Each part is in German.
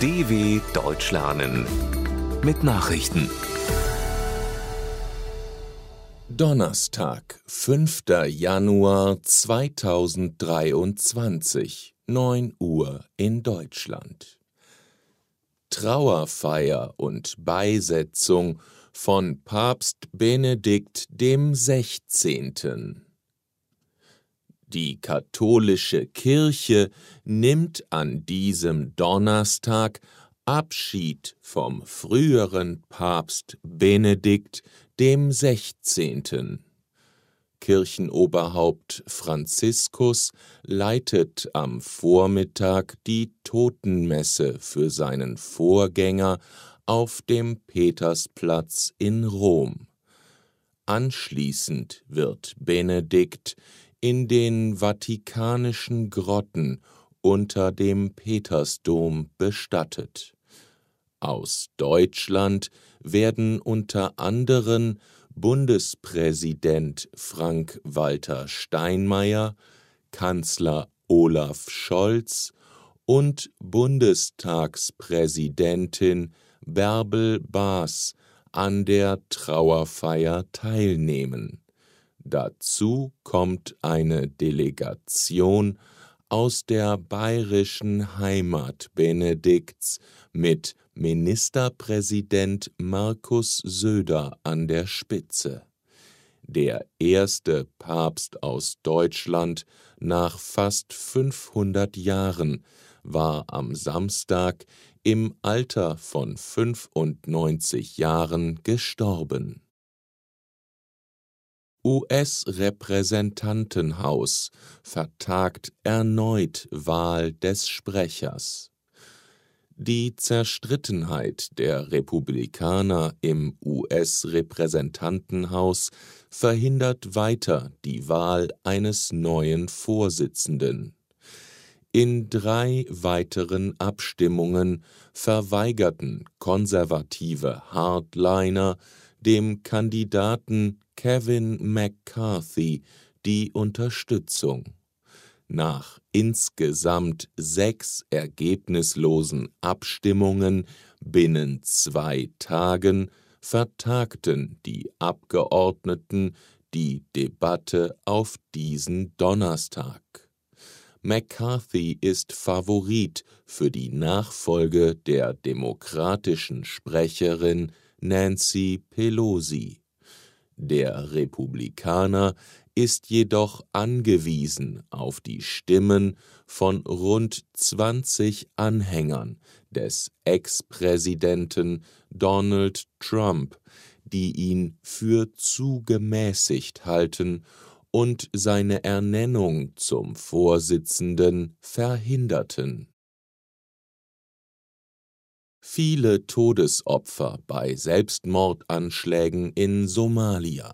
DW Deutsch lernen mit Nachrichten. Donnerstag, 5. Januar 2023, 9 Uhr in Deutschland. Trauerfeier und Beisetzung von Papst Benedikt dem 16. Die katholische Kirche nimmt an diesem Donnerstag Abschied vom früheren Papst Benedikt dem 16. Kirchenoberhaupt Franziskus leitet am Vormittag die Totenmesse für seinen Vorgänger auf dem Petersplatz in Rom. Anschließend wird Benedikt in den vatikanischen Grotten unter dem Petersdom bestattet. Aus Deutschland werden unter anderem Bundespräsident Frank-Walter Steinmeier, Kanzler Olaf Scholz und Bundestagspräsidentin Bärbel Baas an der Trauerfeier teilnehmen. Dazu kommt eine Delegation aus der bayerischen Heimat Benedikts mit Ministerpräsident Markus Söder an der Spitze. Der erste Papst aus Deutschland nach fast 500 Jahren war am Samstag im Alter von 95 Jahren gestorben. US-Repräsentantenhaus vertagt erneut Wahl des Sprechers. Die Zerstrittenheit der Republikaner im US-Repräsentantenhaus verhindert weiter die Wahl eines neuen Vorsitzenden. In drei weiteren Abstimmungen verweigerten konservative Hardliner dem Kandidaten Kevin McCarthy die Unterstützung. Nach insgesamt sechs ergebnislosen Abstimmungen binnen zwei Tagen vertagten die Abgeordneten die Debatte auf diesen Donnerstag. McCarthy ist Favorit für die Nachfolge der demokratischen Sprecherin Nancy Pelosi. Der Republikaner ist jedoch angewiesen auf die Stimmen von rund 20 Anhängern des Ex-Präsidenten Donald Trump, die ihn für zu gemäßigt halten und seine Ernennung zum Vorsitzenden verhinderten viele Todesopfer bei Selbstmordanschlägen in Somalia.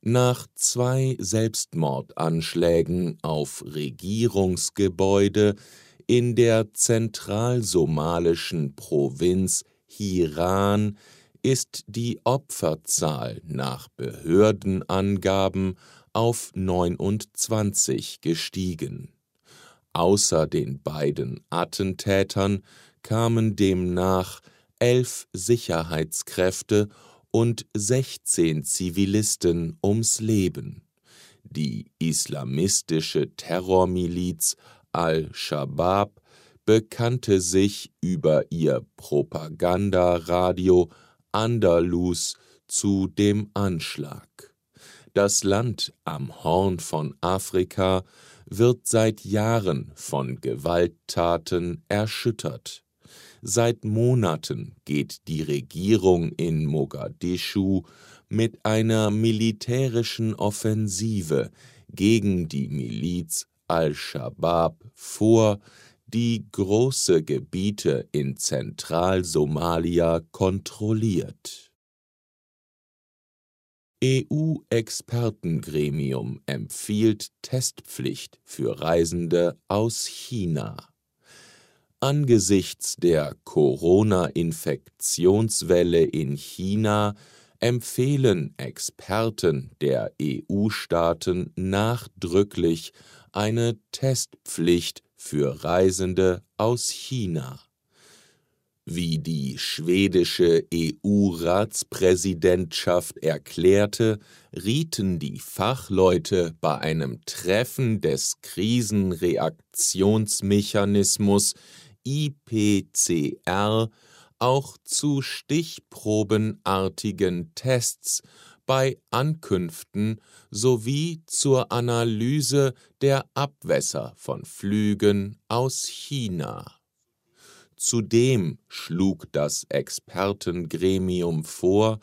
Nach zwei Selbstmordanschlägen auf Regierungsgebäude in der zentralsomalischen Provinz Hiran ist die Opferzahl nach Behördenangaben auf 29 gestiegen. Außer den beiden Attentätern kamen demnach elf Sicherheitskräfte und 16 Zivilisten ums Leben. Die islamistische Terrormiliz Al-Shabaab bekannte sich über ihr Propagandaradio Andalus zu dem Anschlag. Das Land am Horn von Afrika wird seit Jahren von Gewalttaten erschüttert. Seit Monaten geht die Regierung in Mogadischu mit einer militärischen Offensive gegen die Miliz al-Shabaab vor, die große Gebiete in Zentralsomalia kontrolliert. EU-Expertengremium empfiehlt Testpflicht für Reisende aus China. Angesichts der Corona-Infektionswelle in China empfehlen Experten der EU-Staaten nachdrücklich eine Testpflicht für Reisende aus China. Wie die schwedische EU-Ratspräsidentschaft erklärte, rieten die Fachleute bei einem Treffen des Krisenreaktionsmechanismus IPCR auch zu stichprobenartigen Tests bei Ankünften sowie zur Analyse der Abwässer von Flügen aus China. Zudem schlug das Expertengremium vor,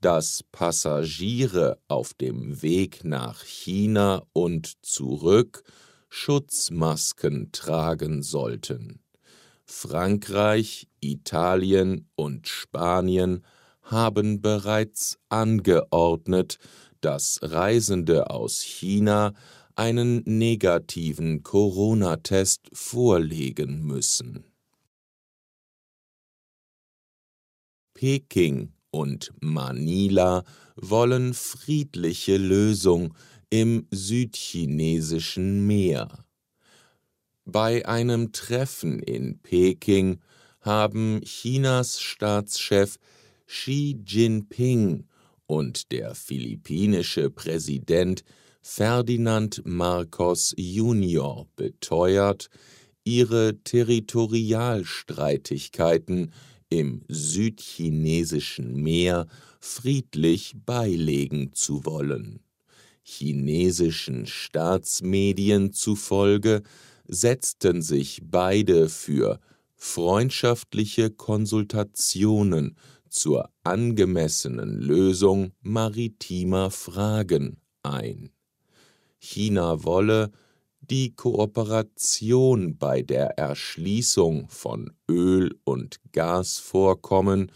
dass Passagiere auf dem Weg nach China und zurück Schutzmasken tragen sollten. Frankreich, Italien und Spanien haben bereits angeordnet, dass Reisende aus China einen negativen Corona-Test vorlegen müssen. Peking und Manila wollen friedliche Lösung im südchinesischen Meer. Bei einem Treffen in Peking haben Chinas Staatschef Xi Jinping und der philippinische Präsident Ferdinand Marcos Jr. beteuert, ihre Territorialstreitigkeiten im südchinesischen Meer friedlich beilegen zu wollen. Chinesischen Staatsmedien zufolge setzten sich beide für freundschaftliche Konsultationen zur angemessenen Lösung maritimer Fragen ein. China wolle die Kooperation bei der Erschließung von Öl- und Gasvorkommen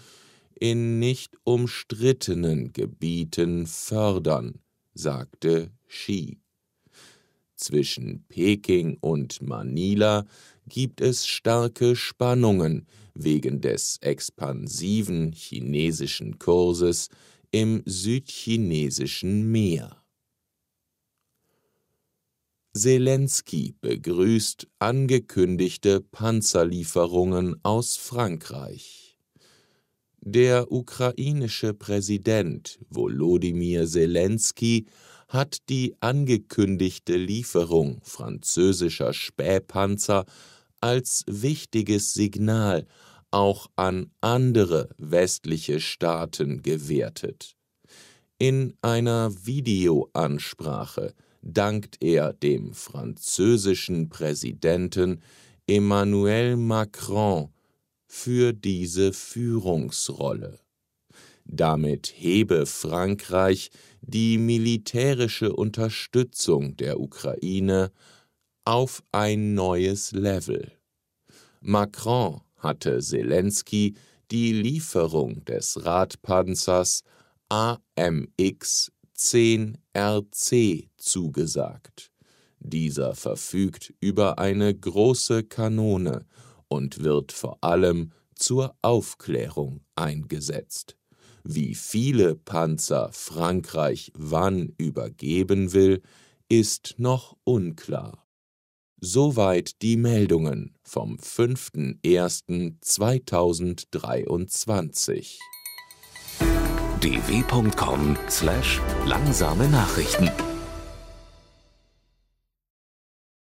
in nicht umstrittenen Gebieten fördern, sagte Xi. Zwischen Peking und Manila gibt es starke Spannungen wegen des expansiven chinesischen Kurses im südchinesischen Meer. Zelensky begrüßt angekündigte Panzerlieferungen aus Frankreich. Der ukrainische Präsident Volodymyr Zelensky hat die angekündigte Lieferung französischer Spähpanzer als wichtiges Signal auch an andere westliche Staaten gewertet. In einer Videoansprache dankt er dem französischen Präsidenten Emmanuel Macron für diese Führungsrolle. Damit hebe Frankreich die militärische Unterstützung der Ukraine auf ein neues Level. Macron hatte Zelensky die Lieferung des Radpanzers AMX 10 RC zugesagt. Dieser verfügt über eine große Kanone und wird vor allem zur Aufklärung eingesetzt. Wie viele Panzer Frankreich wann übergeben will, ist noch unklar. Soweit die Meldungen vom 5.01.2023 dw.com/langsame Nachrichten